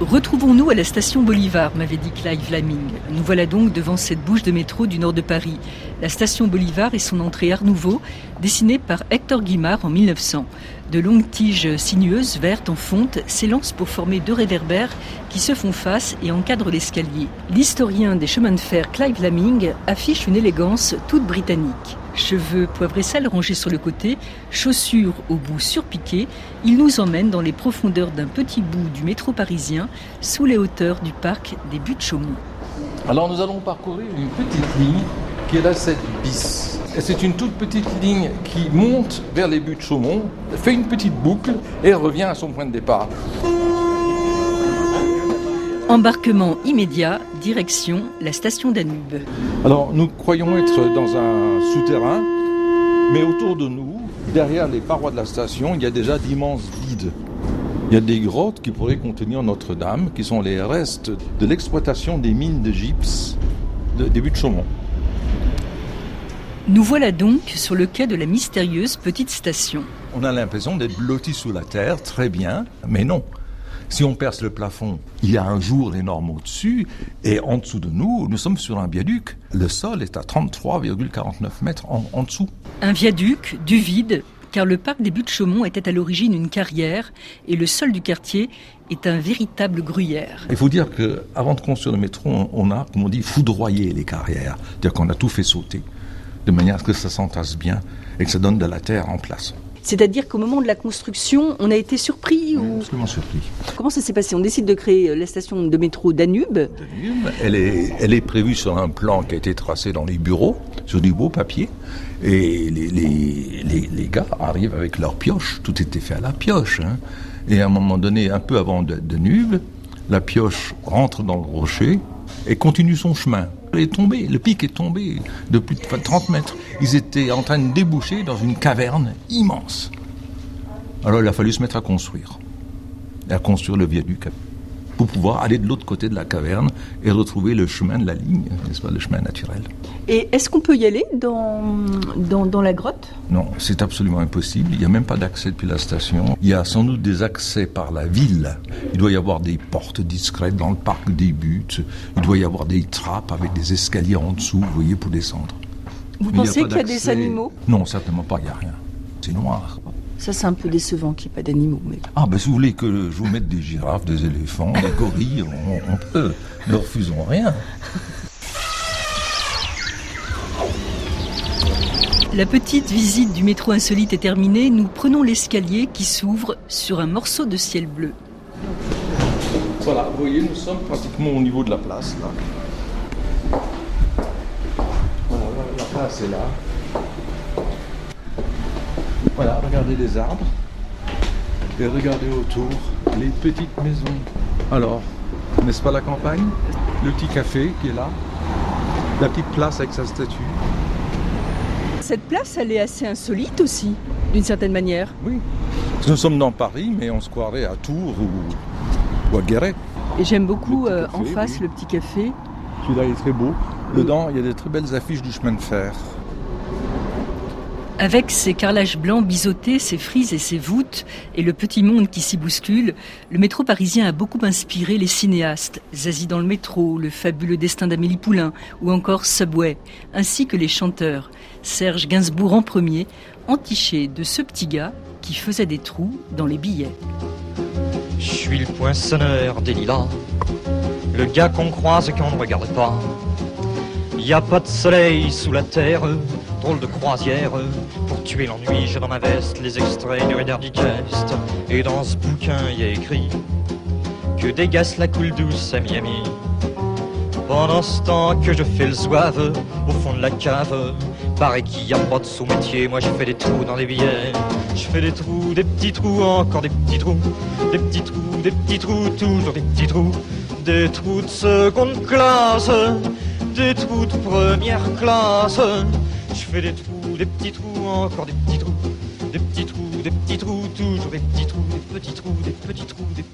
Retrouvons-nous à la station Bolivar, m'avait dit Clive Laming. Nous voilà donc devant cette bouche de métro du nord de Paris. La station Bolivar et son entrée Art Nouveau, dessinée par Hector Guimard en 1900. De longues tiges sinueuses, vertes en fonte, s'élancent pour former deux réverbères qui se font face et encadrent l'escalier. L'historien des chemins de fer Clive Laming affiche une élégance toute britannique. Cheveux poivre et sel rangés sur le côté, chaussures au bout surpiquées, il nous emmène dans les profondeurs d'un petit bout du métro parisien, sous les hauteurs du parc des Buttes Chaumont. Alors nous allons parcourir une petite ligne qui est la 7 bis. C'est une toute petite ligne qui monte vers les buttes Chaumont, fait une petite boucle et revient à son point de départ. Embarquement immédiat, direction la station Danube. Alors nous croyons être dans un souterrain, mais autour de nous, derrière les parois de la station, il y a déjà d'immenses vides. Il y a des grottes qui pourraient contenir Notre-Dame, qui sont les restes de l'exploitation des mines de gypse de début de Chaumont. Nous voilà donc sur le quai de la mystérieuse petite station. On a l'impression d'être blotti sous la terre, très bien, mais non. Si on perce le plafond, il y a un jour énorme au-dessus, et en dessous de nous, nous sommes sur un viaduc. Le sol est à 33,49 mètres en, en dessous. Un viaduc, du vide, car le parc des Buttes-Chaumont était à l'origine une carrière, et le sol du quartier est un véritable gruyère. Il faut dire qu'avant de construire le métro, on a, comme on dit, foudroyé les carrières. C'est-à-dire qu'on a tout fait sauter, de manière à ce que ça s'entasse bien et que ça donne de la terre en place. C'est-à-dire qu'au moment de la construction, on a été surpris ou... Absolument surpris. Comment ça s'est passé? On décide de créer la station de métro Danube. Danube, elle est, elle est prévue sur un plan qui a été tracé dans les bureaux, sur du beau papier. Et les, les, les, les gars arrivent avec leur pioche, tout était fait à la pioche. Hein. Et à un moment donné, un peu avant Danube, la pioche rentre dans le rocher et continue son chemin. Est tombée, le pic est tombé de plus de 30 mètres. Ils étaient en train de déboucher dans une caverne immense. Alors il a fallu se mettre à construire. À construire le viaduc pour pouvoir aller de l'autre côté de la caverne et retrouver le chemin de la ligne, n'est-ce pas, le chemin naturel. Et est-ce qu'on peut y aller dans, dans, dans la grotte? Non, c'est absolument impossible. Il n'y a même pas d'accès depuis la station. Il y a sans doute des accès par la ville. Il doit y avoir des portes discrètes dans le parc des buttes. Il doit y avoir des trappes avec des escaliers en dessous, vous voyez, pour descendre. Vous pensez qu'il y a des animaux? Non, certainement pas, il n'y a rien. C'est noir. Ça, c'est un peu décevant qu'il n'y ait pas d'animaux. Mais... Ah, ben, si vous voulez que je vous mette des girafes, des éléphants, des gorilles, on, on peut. Ne refusons rien. La petite visite du métro insolite est terminée. Nous prenons l'escalier qui s'ouvre sur un morceau de ciel bleu. Voilà, vous voyez, nous sommes pratiquement au niveau de la place, là. Voilà, la place est là. Voilà, regardez les arbres. Et regardez autour les petites maisons. Alors, n'est-ce pas la campagne? Le petit café qui est là. La petite place avec sa statue. Cette place, elle est assez insolite aussi, d'une certaine manière. Oui. Nous sommes dans Paris, mais on se croirait à Tours ou, ou à Guéret. Et j'aime beaucoup euh, en face oui. le petit café. Celui-là il est très beau. Dedans, il y a des très belles affiches du chemin de fer. Avec ses carrelages blancs biseautés, ses frises et ses voûtes, et le petit monde qui s'y bouscule, le métro parisien a beaucoup inspiré les cinéastes, Zazie dans le métro, le fabuleux destin d'Amélie Poulain, ou encore Subway, ainsi que les chanteurs, Serge Gainsbourg en premier, entiché de ce petit gars qui faisait des trous dans les billets. Je suis le poinçonneur des lilas, le gars qu'on croise et qu'on ne regarde pas. Y a pas de soleil sous la terre, drôle de croisière. Pour tuer l'ennui, j'ai dans ma veste les extraits du Reader Digest. Et dans ce bouquin, y a écrit que dégasse la coule douce à Miami. Pendant ce temps que je fais le zouave au fond de la cave, paraît qu'il y a pas de sous-métier. Moi, je fais des trous dans les billets. Je fais des trous, des petits trous, encore des petits trous, des petits trous, des petits trous, toujours des petits trous, des trous de seconde classe, des trous de première classe. Je fais des trous, des petits trous, encore des petits trous, des petits trous, des petits trous, toujours des petits trous, des petits trous, des petits trous, des petits trous.